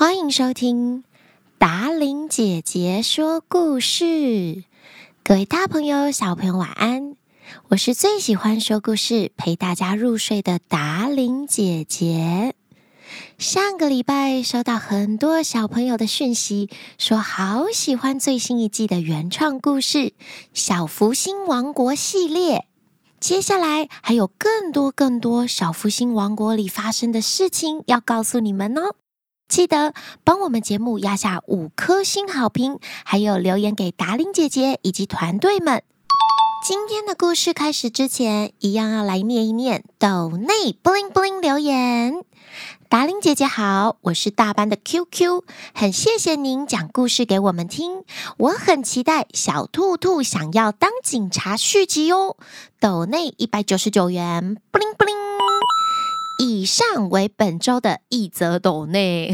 欢迎收听达玲姐姐说故事，各位大朋友、小朋友晚安！我是最喜欢说故事、陪大家入睡的达玲姐姐。上个礼拜收到很多小朋友的讯息，说好喜欢最新一季的原创故事《小福星王国》系列。接下来还有更多更多小福星王国里发生的事情要告诉你们哦。记得帮我们节目压下五颗星好评，还有留言给达伶姐姐以及团队们。今天的故事开始之前，一样要来念一念抖内 bling bling 留言。达伶姐姐好，我是大班的 QQ，很谢谢您讲故事给我们听，我很期待小兔兔想要当警察续集哦。抖内一百九十九元 bling bling。以上为本周的一则抖内，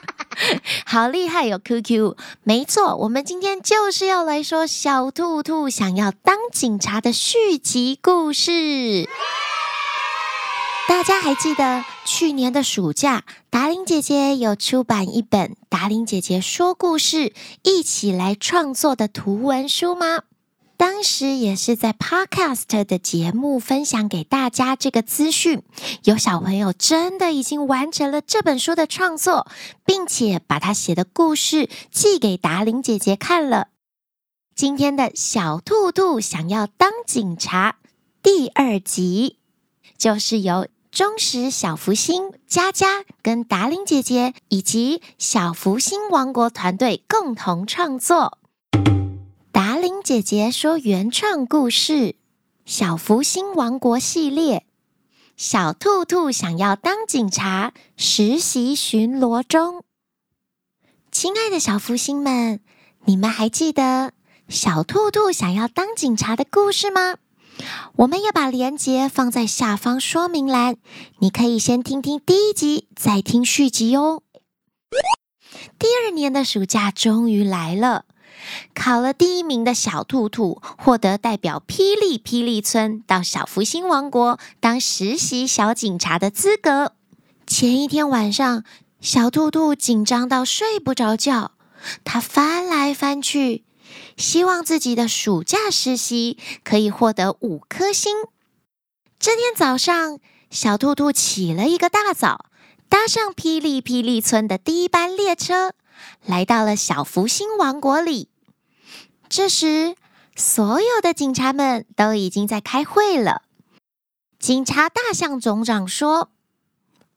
好厉害哟！QQ，没错，我们今天就是要来说小兔兔想要当警察的续集故事。大家还记得去年的暑假，达玲姐姐有出版一本《达玲姐姐说故事》，一起来创作的图文书吗？当时也是在 Podcast 的节目分享给大家这个资讯，有小朋友真的已经完成了这本书的创作，并且把他写的故事寄给达伶姐姐看了。今天的小兔兔想要当警察第二集，就是由忠实小福星佳佳跟达伶姐姐以及小福星王国团队共同创作。达伶姐姐说原创故事《小福星王国》系列，小兔兔想要当警察，实习巡逻中。亲爱的小福星们，你们还记得小兔兔想要当警察的故事吗？我们也把链接放在下方说明栏，你可以先听听第一集，再听续集哦。第二年的暑假终于来了。考了第一名的小兔兔获得代表霹雳霹雳村到小福星王国当实习小警察的资格。前一天晚上，小兔兔紧张到睡不着觉，他翻来翻去，希望自己的暑假实习可以获得五颗星。这天早上，小兔兔起了一个大早，搭上霹雳霹雳村的第一班列车，来到了小福星王国里。这时，所有的警察们都已经在开会了。警察大象总长说：“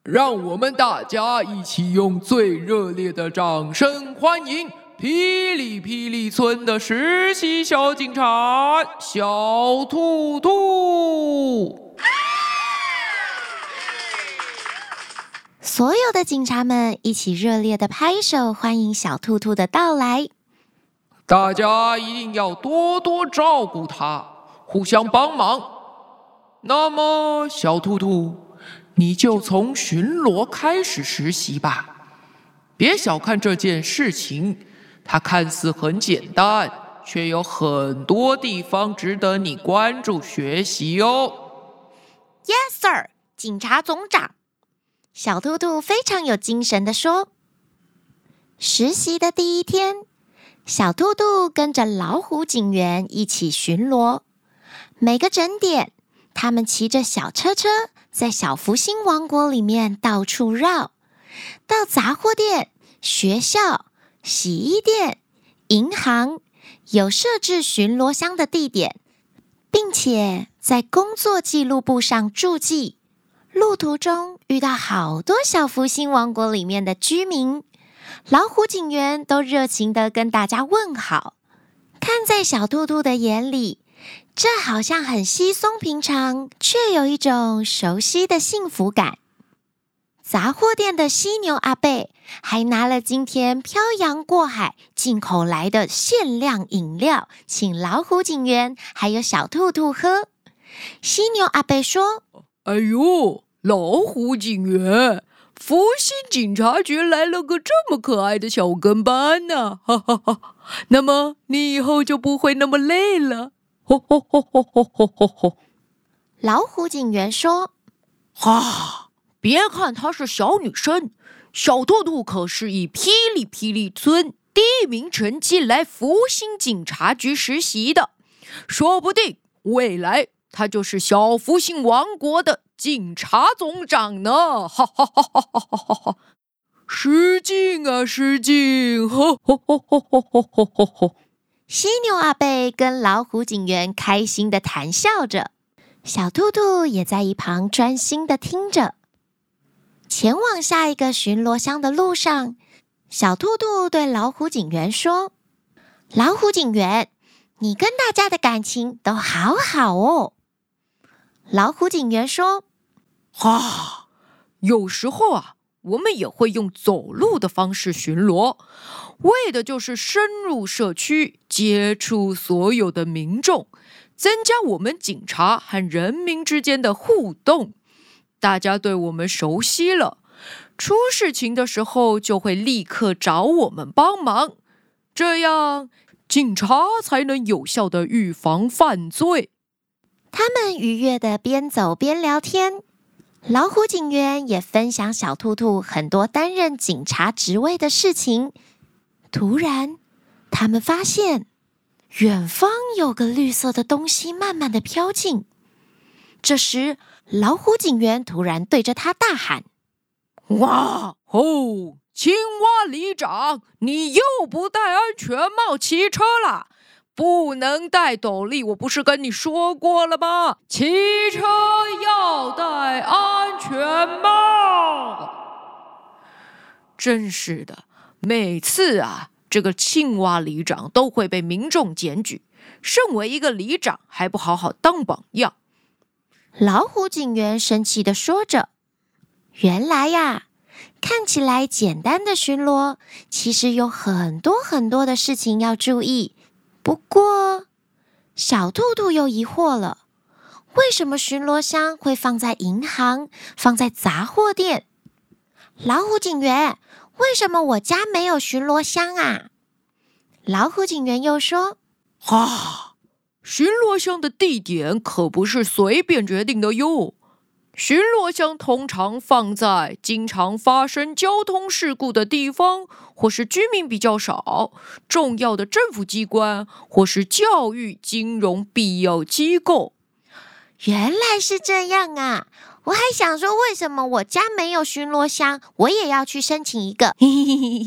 让我们大家一起用最热烈的掌声欢迎霹雳霹雳村的实习小警察小兔兔。”所有的警察们一起热烈的拍手欢迎小兔兔的到来。大家一定要多多照顾他，互相帮忙。那么，小兔兔，你就从巡逻开始实习吧。别小看这件事情，它看似很简单，却有很多地方值得你关注学习哦。Yes, sir，警察总长。小兔兔非常有精神地说：“实习的第一天。”小兔兔跟着老虎警员一起巡逻，每个整点，他们骑着小车车在小福星王国里面到处绕，到杂货店、学校、洗衣店、银行，有设置巡逻箱的地点，并且在工作记录簿上注记。路途中遇到好多小福星王国里面的居民。老虎警员都热情地跟大家问好，看在小兔兔的眼里，这好像很稀松平常，却有一种熟悉的幸福感。杂货店的犀牛阿伯还拿了今天漂洋过海进口来的限量饮料，请老虎警员还有小兔兔喝。犀牛阿伯说：“哎呦，老虎警员。”福星警察局来了个这么可爱的小跟班呢，哈哈哈！那么你以后就不会那么累了，吼吼吼吼吼吼吼吼！老虎警员说：“哈，别看她是小女生，小兔兔可是以霹雳霹雳村第一名成绩来福星警察局实习的，说不定未来她就是小福星王国的警察总长呢！哈哈哈哈哈哈！失敬啊，失敬！哈哈哈哈哈哈哈哈！犀牛阿贝跟老虎警员开心地谈笑着，小兔兔也在一旁专心地听着。前往下一个巡逻箱的路上，小兔兔对老虎警员说：“老虎警员，你跟大家的感情都好好哦。”老虎警员说：“啊，有时候啊。”我们也会用走路的方式巡逻，为的就是深入社区，接触所有的民众，增加我们警察和人民之间的互动。大家对我们熟悉了，出事情的时候就会立刻找我们帮忙，这样警察才能有效的预防犯罪。他们愉悦地边走边聊天。老虎警员也分享小兔兔很多担任警察职位的事情。突然，他们发现远方有个绿色的东西慢慢的飘近。这时，老虎警员突然对着他大喊：“哇哦，青蛙里长，你又不戴安全帽骑车了！”不能戴斗笠，我不是跟你说过了吗？骑车要戴安全帽。真是的，每次啊，这个青蛙里长都会被民众检举。身为一个里长，还不好好当榜样。老虎警员生气地说着：“原来呀，看起来简单的巡逻，其实有很多很多的事情要注意。”不过，小兔兔又疑惑了：为什么巡逻箱会放在银行、放在杂货店？老虎警员，为什么我家没有巡逻箱啊？老虎警员又说：“啊，巡逻箱的地点可不是随便决定的哟。”巡逻箱通常放在经常发生交通事故的地方，或是居民比较少、重要的政府机关，或是教育、金融必要机构。原来是这样啊！我还想说，为什么我家没有巡逻箱？我也要去申请一个。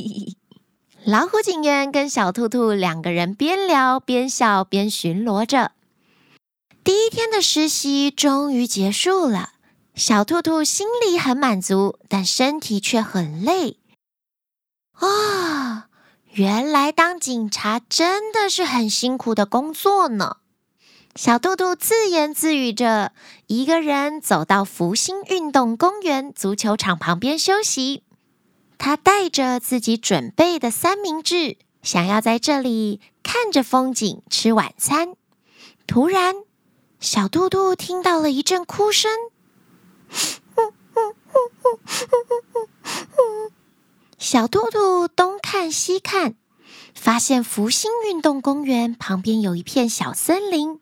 老虎警员跟小兔兔两个人边聊边笑边巡逻着。第一天的实习终于结束了。小兔兔心里很满足，但身体却很累。啊、哦，原来当警察真的是很辛苦的工作呢。小兔兔自言自语着，一个人走到福星运动公园足球场旁边休息。他带着自己准备的三明治，想要在这里看着风景吃晚餐。突然，小兔兔听到了一阵哭声。小兔兔东看西看，发现福星运动公园旁边有一片小森林。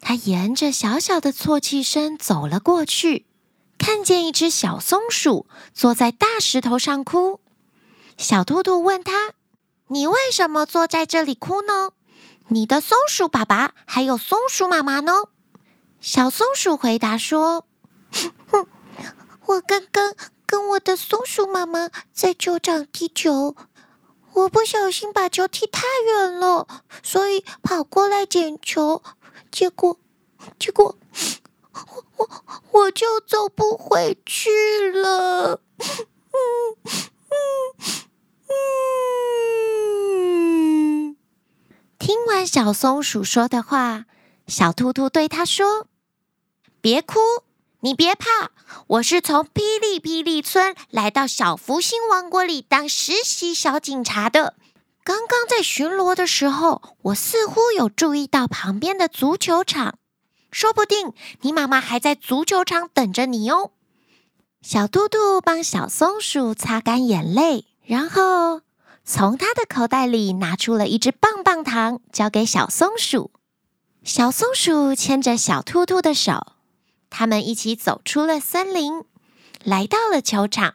它沿着小小的啜泣声走了过去，看见一只小松鼠坐在大石头上哭。小兔兔问他：“你为什么坐在这里哭呢？你的松鼠爸爸还有松鼠妈妈呢？”小松鼠回答说。哼，我刚刚跟我的松鼠妈妈在球场踢球，我不小心把球踢太远了，所以跑过来捡球，结果，结果，我我我就走不回去了。嗯嗯嗯。听完小松鼠说的话，小兔兔对它说：“别哭。”你别怕，我是从霹雳霹雳村来到小福星王国里当实习小警察的。刚刚在巡逻的时候，我似乎有注意到旁边的足球场，说不定你妈妈还在足球场等着你哦。小兔兔帮小松鼠擦干眼泪，然后从他的口袋里拿出了一只棒棒糖，交给小松鼠。小松鼠牵着小兔兔的手。他们一起走出了森林，来到了球场。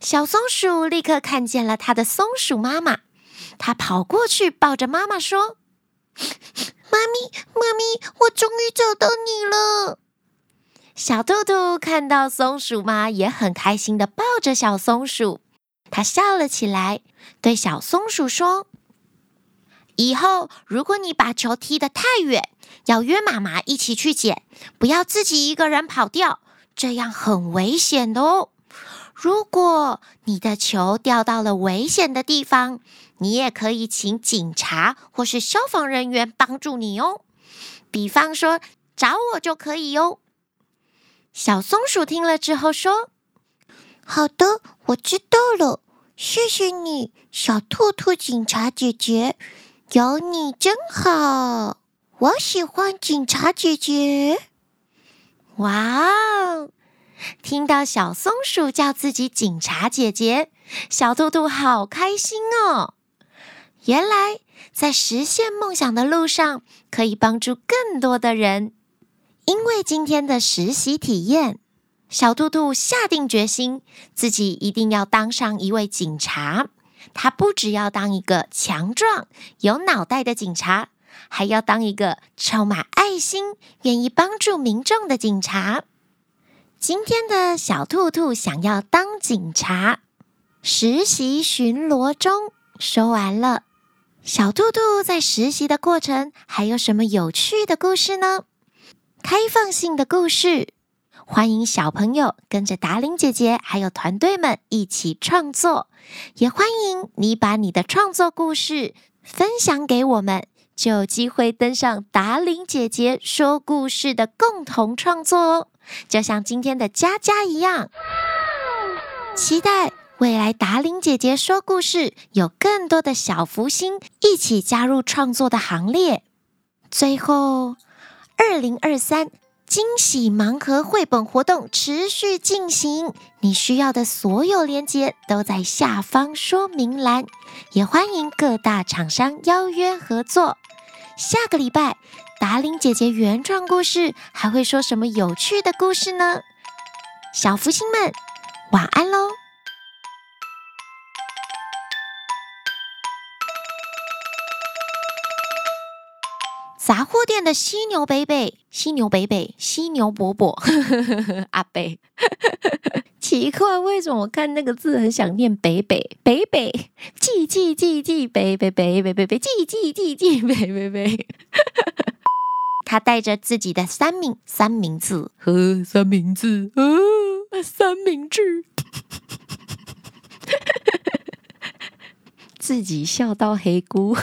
小松鼠立刻看见了它的松鼠妈妈，它跑过去抱着妈妈说：“妈咪，妈咪，我终于找到你了。”小兔兔看到松鼠妈也很开心的抱着小松鼠，它笑了起来，对小松鼠说：“以后如果你把球踢得太远，要约妈妈一起去捡，不要自己一个人跑掉，这样很危险的哦。如果你的球掉到了危险的地方，你也可以请警察或是消防人员帮助你哦。比方说找我就可以哦。”小松鼠听了之后说：“好的，我知道了，谢谢你，小兔兔警察姐姐，有你真好，我喜欢警察姐姐。”哇哦！听到小松鼠叫自己警察姐姐，小兔兔好开心哦。原来在实现梦想的路上，可以帮助更多的人。因为今天的实习体验，小兔兔下定决心，自己一定要当上一位警察。他不只要当一个强壮、有脑袋的警察，还要当一个充满爱心、愿意帮助民众的警察。今天的小兔兔想要当警察，实习巡逻中说完了。小兔兔在实习的过程还有什么有趣的故事呢？开放性的故事，欢迎小朋友跟着达伶姐姐还有团队们一起创作，也欢迎你把你的创作故事分享给我们，就有机会登上达伶姐姐说故事的共同创作哦。就像今天的佳佳一样，期待未来达伶姐姐说故事有更多的小福星一起加入创作的行列。最后。二零二三惊喜盲盒绘本活动持续进行，你需要的所有链接都在下方说明栏，也欢迎各大厂商邀约合作。下个礼拜，达令姐姐原创故事还会说什么有趣的故事呢？小福星们，晚安喽！货店的犀牛北北，犀牛北北，犀牛伯伯，阿北，奇怪，为什么我看那个字很想念北北？北北，记记记记北北北北北北，记记记记北北北。他带着自己的三明三明治和三明治，呃，三明治，自己笑到黑菇。